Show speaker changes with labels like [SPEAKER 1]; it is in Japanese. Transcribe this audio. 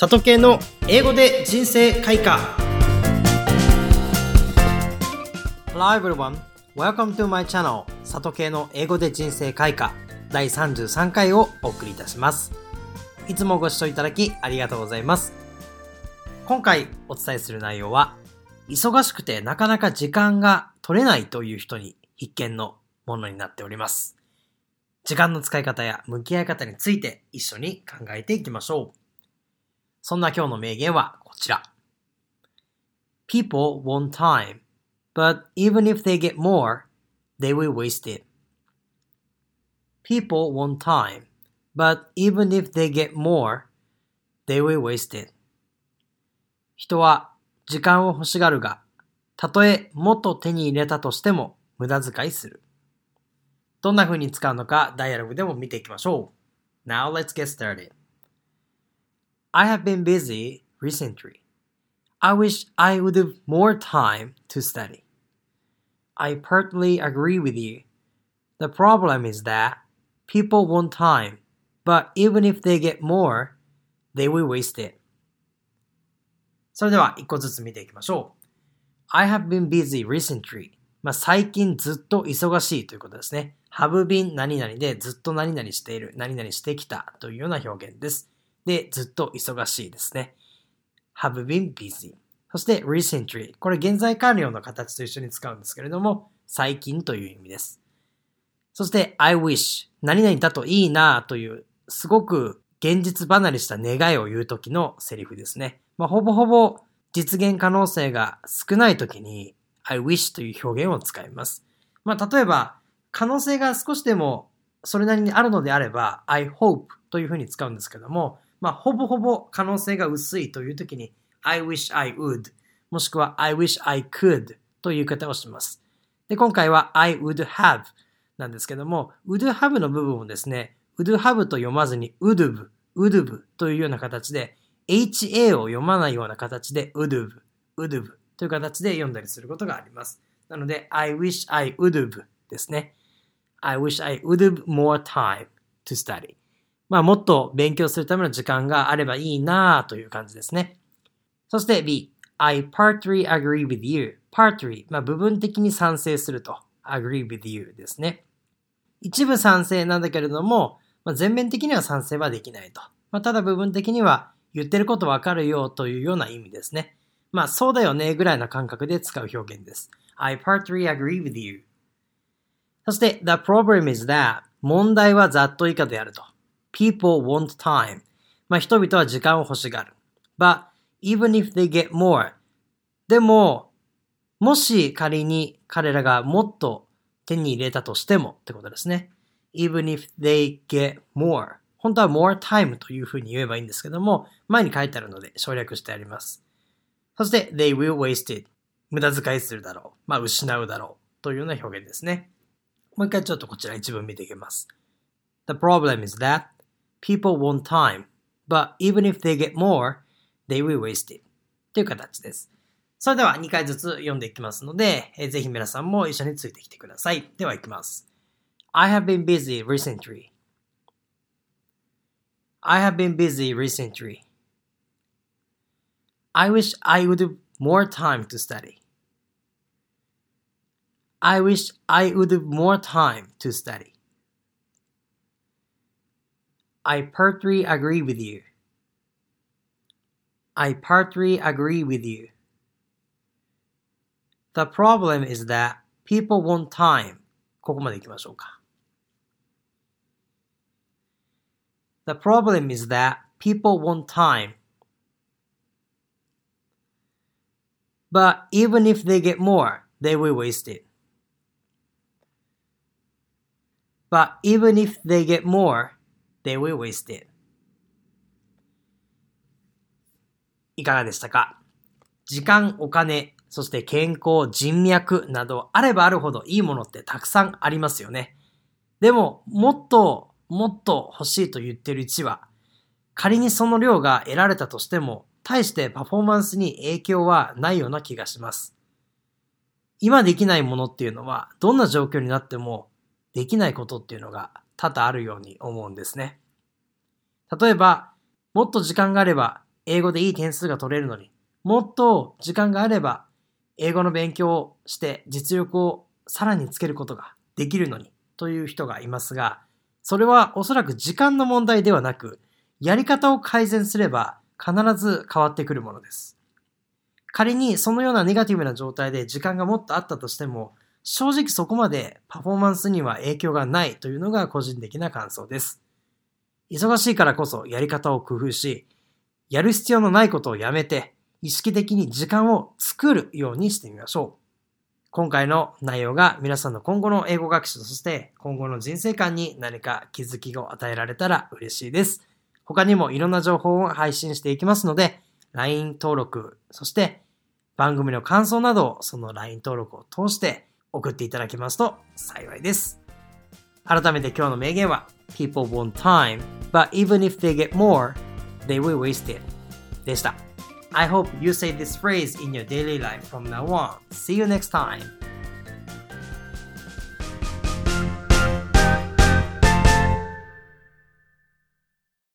[SPEAKER 1] 里系の英語で人生開花。Hello everyone, welcome to my channel 里系の英語で人生開花。第33回をお送りいたします。いつもご視聴いただきありがとうございます。今回お伝えする内容は忙しくてなかなか時間が取れないという人に必見のものになっております。時間の使い方や向き合い方について一緒に考えていきましょう。そんな今日の名言はこちら。People want time, but even if they get more, they will waste it. People want time, but even if they get more, they will waste it. 人は時間を欲しがるが、たとえもっと手に入れたとしても無駄遣いする。どんな風に使うのかダイアログでも見ていきましょう。Now let's get started. I have been busy recently. I wish I would have more time to study. I partly agree with you. The problem is that people want time, but even if they get more, they will waste it. それでは一個ずつ見ていきましょう。I have been busy recently. まあ、最近ずっと忙しいということですね。have been 何々でずっと何々している、何々してきたというような表現です。で、ずっと忙しいですね。have been busy。そして recently。これ現在完了の形と一緒に使うんですけれども、最近という意味です。そして I wish。何々だといいなという、すごく現実離れした願いを言うときのセリフですね。まあ、ほぼほぼ実現可能性が少ないときに I wish という表現を使います。まあ、例えば、可能性が少しでもそれなりにあるのであれば、I hope というふうに使うんですけども、まあ、ほぼほぼ可能性が薄いという時に、I wish I would もしくは I wish I could という言い方をします。で、今回は I would have なんですけども、would have の部分をですね、would have と読まずに would have, would have というような形で、HA を読まないような形で would have, would have という形で読んだりすることがあります。なので、I wish I would have ですね。I wish I would have more time to study. まあ、もっと勉強するための時間があればいいなという感じですね。そして B、I partly agree with you. partly、まあ、部分的に賛成すると。agree with you ですね。一部賛成なんだけれども、まあ、全面的には賛成はできないと。まあ、ただ部分的には言ってることわかるよというような意味ですね。まあ、そうだよねぐらいな感覚で使う表現です。I partly agree with you. そして、the problem is that 問題はざっと以下であると。People want time. まあ、人々は時間を欲しがる。but even if they get more でも、もし仮に彼らがもっと手に入れたとしてもってことですね。even if they get more 本当は more time というふうに言えばいいんですけども、前に書いてあるので省略してあります。そして they will waste it 無駄遣いするだろう。まあ失うだろうというような表現ですね。もう一回ちょっとこちら一文見ていきます。The problem is that people want time, but even if they get more, they will waste it. という形です。それでは2回ずつ読んでいきますので、えー、ぜひ皆さんも一緒についてきてください。では行きます。I have been busy recently. I have been busy recently. I wish I would have more time to study. I wish I would have more time to study. I partly agree with you. I partly agree with you. The problem is that people want time. ここまで行きましょうか。The problem is that people want time. But even if they get more, they will waste it. But even if they get more, they will waste it. いかがでしたか？時間、お金、そして健康、人脈などあればあるほどいいものってたくさんありますよね。でも、もっと、もっと欲しいと言っている1は、仮にその量が得られたとしても、対してパフォーマンスに影響はないような気がします。今できないものっていうのは、どんな状況になってもできないことっていうのが多々あるように思うんですね。例えば、もっと時間があれば英語でいい点数が取れるのに、もっと時間があれば、英語の勉強をして実力をさらにつけることができるのにという人がいますが、それはおそらく時間の問題ではなく、やり方を改善すれば必ず変わってくるものです。仮にそのようなネガティブな状態で時間がもっとあったとしても、正直そこまでパフォーマンスには影響がないというのが個人的な感想です。忙しいからこそやり方を工夫し、やる必要のないことをやめて、意識的に時間を作るようにしてみましょう。今回の内容が皆さんの今後の英語学習、そして今後の人生観に何か気づきを与えられたら嬉しいです。他にもいろんな情報を配信していきますので、LINE 登録、そして番組の感想などをその LINE 登録を通して送っていただけますと幸いです。改めて今日の名言は People want time, but even if they get more, they will waste it でした。I hope you say this phrase in your daily life from now on. See you next time.